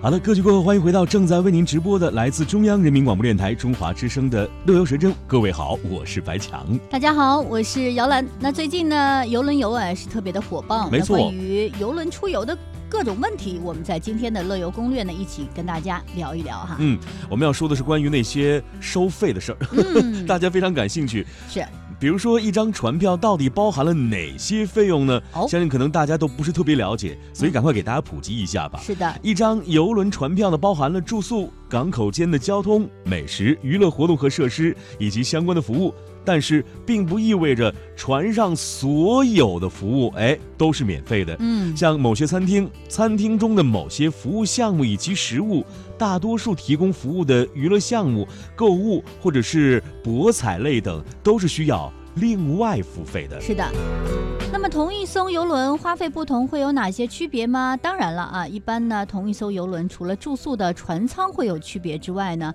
好的，歌曲过后，欢迎回到正在为您直播的来自中央人民广播电台中华之声的《乐游神州》。各位好，我是白强。大家好，我是姚兰。那最近呢，游轮游啊是特别的火爆。没错。关于游轮出游的各种问题，我们在今天的乐游攻略呢，一起跟大家聊一聊哈。嗯，我们要说的是关于那些收费的事儿，大家非常感兴趣。是。比如说，一张船票到底包含了哪些费用呢？相信可能大家都不是特别了解，所以赶快给大家普及一下吧。是的，一张游轮船票呢，包含了住宿、港口间的交通、美食、娱乐活动和设施以及相关的服务。但是，并不意味着船上所有的服务，哎，都是免费的。嗯，像某些餐厅，餐厅中的某些服务项目以及食物，大多数提供服务的娱乐项目、购物或者是博彩类等，都是需要另外付费的。是的。那么，同一艘游轮花费不同，会有哪些区别吗？当然了啊，一般呢，同一艘游轮除了住宿的船舱会有区别之外呢。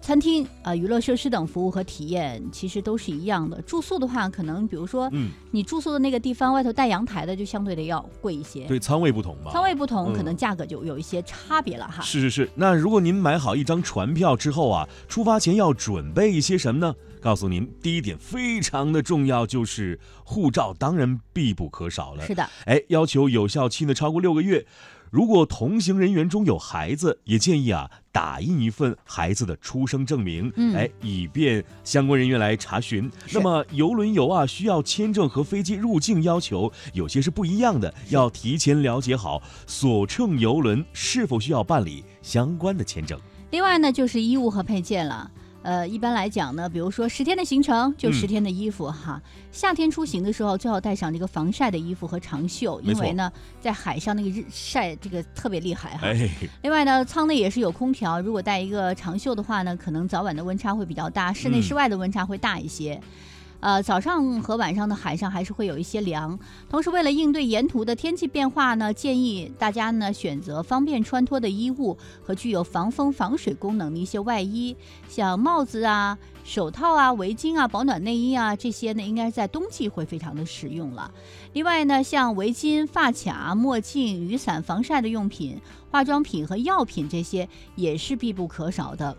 餐厅啊，娱乐设施等服务和体验其实都是一样的。住宿的话，可能比如说，嗯，你住宿的那个地方外头带阳台的，就相对的要贵一些。对，仓位不同吧？仓位不同，可能价格就有一些差别了哈。是是是。那如果您买好一张船票之后啊，出发前要准备一些什么呢？告诉您，第一点非常的重要，就是护照，当然必不可少了。是的。哎，要求有效期呢超过六个月。如果同行人员中有孩子，也建议啊打印一份孩子的出生证明，哎，以便相关人员来查询。那么游轮游啊，需要签证和飞机入境要求有些是不一样的，要提前了解好所乘游轮是否需要办理相关的签证。另外呢，就是衣物和配件了。呃，一般来讲呢，比如说十天的行程就十天的衣服哈。夏天出行的时候最好带上这个防晒的衣服和长袖，因为呢在海上那个日晒这个特别厉害哈。另外呢，舱内也是有空调，如果带一个长袖的话呢，可能早晚的温差会比较大，室内室外的温差会大一些。呃，早上和晚上的海上还是会有一些凉。同时，为了应对沿途的天气变化呢，建议大家呢选择方便穿脱的衣物和具有防风防水功能的一些外衣，像帽子啊、手套啊、围巾啊、保暖内衣啊这些呢，应该在冬季会非常的实用了。另外呢，像围巾、发卡、墨镜、雨伞、防晒的用品、化妆品和药品这些也是必不可少的。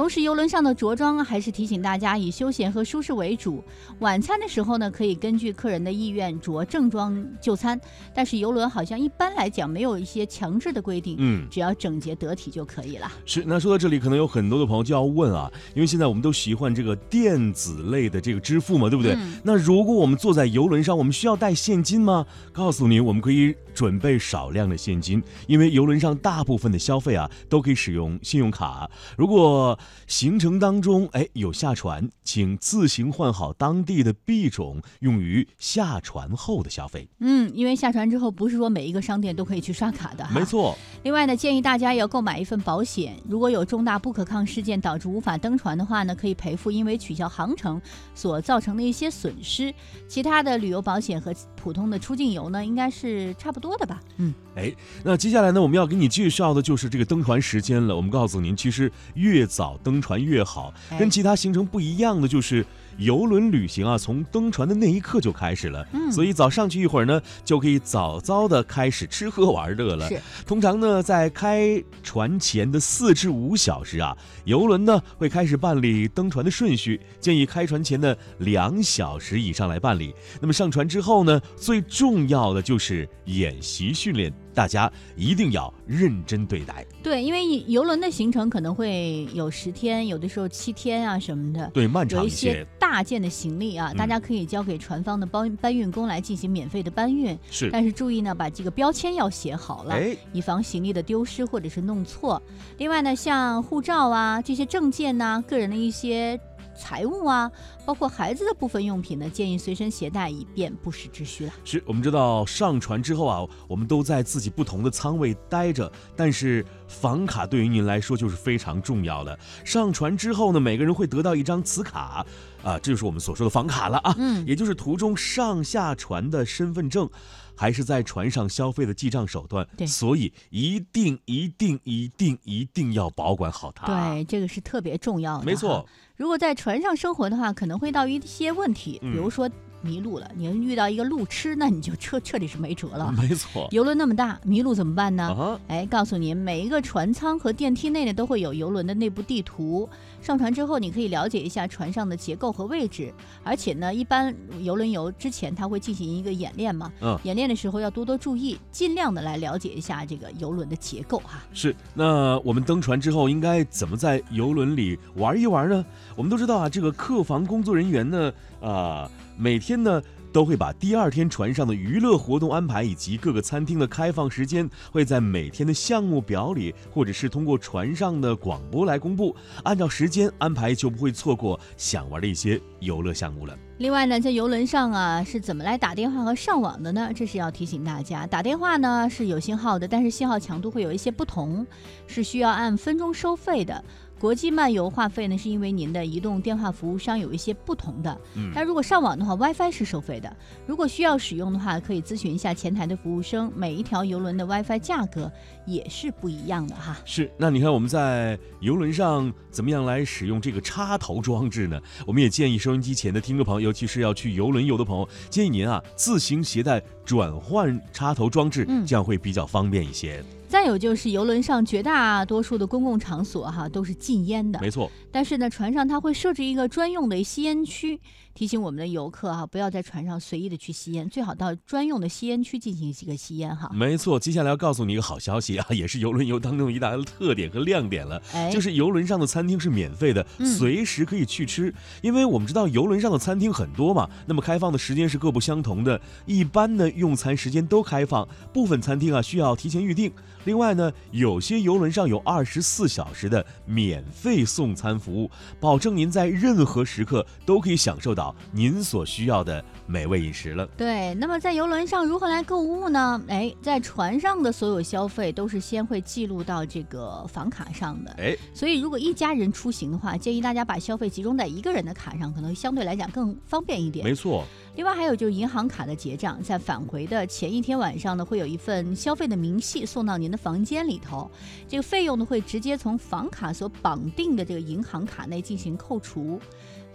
同时，游轮上的着装还是提醒大家以休闲和舒适为主。晚餐的时候呢，可以根据客人的意愿着正装就餐。但是游轮好像一般来讲没有一些强制的规定，嗯，只要整洁得体就可以了。是。那说到这里，可能有很多的朋友就要问啊，因为现在我们都习惯这个电子类的这个支付嘛，对不对？那如果我们坐在游轮上，我们需要带现金吗？告诉你，我们可以准备少量的现金，因为游轮上大部分的消费啊都可以使用信用卡。如果行程当中，哎，有下船，请自行换好当地的币种，用于下船后的消费。嗯，因为下船之后，不是说每一个商店都可以去刷卡的。没错。另外呢，建议大家要购买一份保险，如果有重大不可抗事件导致无法登船的话呢，可以赔付因为取消航程所造成的一些损失。其他的旅游保险和普通的出境游呢，应该是差不多的吧？嗯，哎，那接下来呢，我们要给你介绍的就是这个登船时间了。我们告诉您，其实越早。登船越好，跟其他行程不一样的就是游轮旅行啊，从登船的那一刻就开始了。嗯，所以早上去一会儿呢，就可以早早的开始吃喝玩乐了。是，通常呢，在开船前的四至五小时啊，游轮呢会开始办理登船的顺序，建议开船前的两小时以上来办理。那么上船之后呢，最重要的就是演习训练。大家一定要认真对待。对，因为游轮的行程可能会有十天，有的时候七天啊什么的。对，漫长一些。大件的行李啊，大家可以交给船方的搬搬运工来进行免费的搬运。是。但是注意呢，把这个标签要写好了，以防行李的丢失或者是弄错。另外呢，像护照啊这些证件呐，个人的一些。财物啊，包括孩子的部分用品呢，建议随身携带，以便不时之需了。是我们知道上船之后啊，我们都在自己不同的舱位待着，但是房卡对于您来说就是非常重要的。上船之后呢，每个人会得到一张磁卡，啊，这就是我们所说的房卡了啊，嗯，也就是途中上下船的身份证。还是在船上消费的记账手段，对，所以一定一定一定一定要保管好它。对，这个是特别重要的。没错，如果在船上生活的话，可能会到一些问题，比如说迷路了，你遇到一个路痴，那你就彻彻底是没辙了。没错，游轮那么大，迷路怎么办呢？哎，告诉您，每一个船舱和电梯内呢都会有游轮的内部地图。上船之后，你可以了解一下船上的结构和位置。而且呢，一般游轮游之前，他会进行一个演练嘛。嗯。演练的时候要多多注意，尽量的来了解一下这个游轮的结构哈。是。那我们登船之后应该怎么在游轮里玩一玩呢？我们都知道啊，这个客房工作人员呢，啊，每天呢。都会把第二天船上的娱乐活动安排以及各个餐厅的开放时间，会在每天的项目表里，或者是通过船上的广播来公布。按照时间安排，就不会错过想玩的一些游乐项目了。另外呢，在游轮上啊，是怎么来打电话和上网的呢？这是要提醒大家，打电话呢是有信号的，但是信号强度会有一些不同，是需要按分钟收费的。国际漫游话费呢，是因为您的移动电话服务商有一些不同的。嗯，但如果上网的话，WiFi 是收费的。如果需要使用的话，可以咨询一下前台的服务生。每一条游轮的 WiFi 价格也是不一样的哈。是，那你看我们在游轮上怎么样来使用这个插头装置呢？我们也建议收音机前的听众朋友，尤其是要去游轮游的朋友，建议您啊自行携带转换插头装置，这样会比较方便一些。再有就是游轮上绝大多数的公共场所哈都是禁烟的，没错。但是呢，船上它会设置一个专用的吸烟区。提醒我们的游客哈，不要在船上随意的去吸烟，最好到专用的吸烟区进行一个吸烟哈。没错，接下来要告诉你一个好消息啊，也是游轮游当中一大特点和亮点了，就是游轮上的餐厅是免费的，随时可以去吃。因为我们知道游轮上的餐厅很多嘛，那么开放的时间是各不相同的，一般呢用餐时间都开放，部分餐厅啊需要提前预定。另外呢，有些游轮上有二十四小时的免费送餐服务，保证您在任何时刻都可以享受到。您所需要的美味饮食了。对，那么在游轮上如何来购物呢？哎，在船上的所有消费都是先会记录到这个房卡上的。哎，所以如果一家人出行的话，建议大家把消费集中在一个人的卡上，可能相对来讲更方便一点。没错。另外还有就是银行卡的结账，在返回的前一天晚上呢，会有一份消费的明细送到您的房间里头，这个费用呢会直接从房卡所绑定的这个银行卡内进行扣除。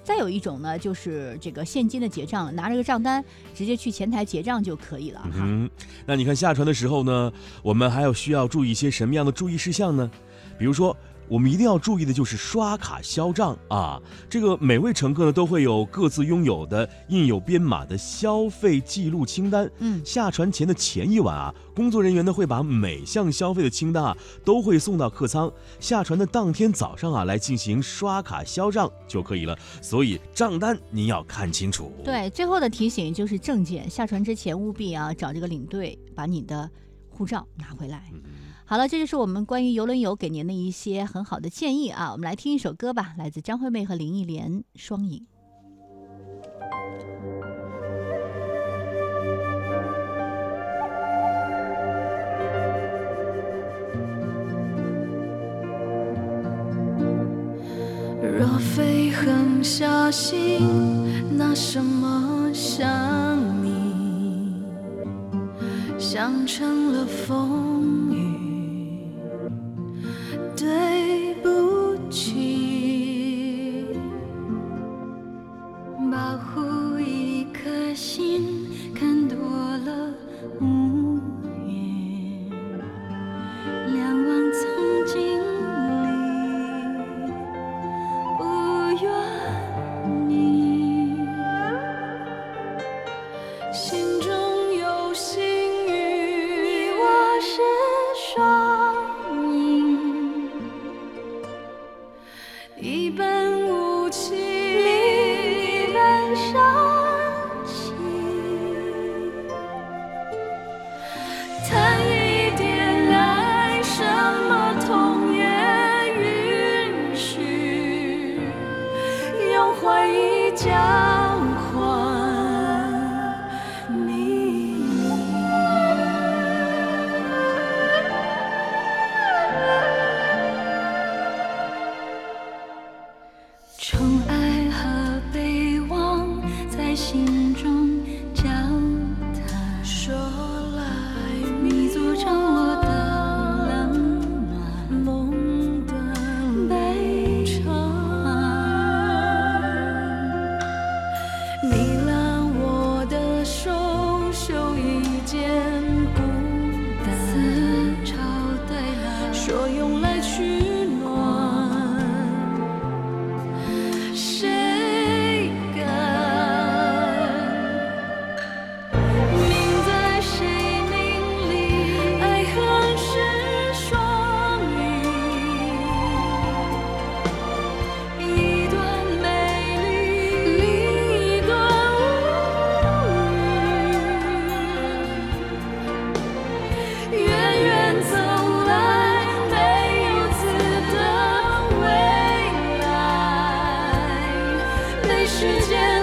再有一种呢，就是这个现金的结账，拿着个账单直接去前台结账就可以了。嗯，那你看下船的时候呢，我们还要需要注意一些什么样的注意事项呢？比如说。我们一定要注意的就是刷卡销账啊！这个每位乘客呢都会有各自拥有的印有编码的消费记录清单。嗯，下船前的前一晚啊，工作人员呢会把每项消费的清单啊都会送到客舱，下船的当天早上啊来进行刷卡销账就可以了。所以账单您要看清楚。对，最后的提醒就是证件，下船之前务必啊找这个领队把你的护照拿回来。好了，这就是我们关于游轮游给您的一些很好的建议啊！我们来听一首歌吧，来自张惠妹和林忆莲《双影》。若非狠下心，拿什么想你？想成了风世界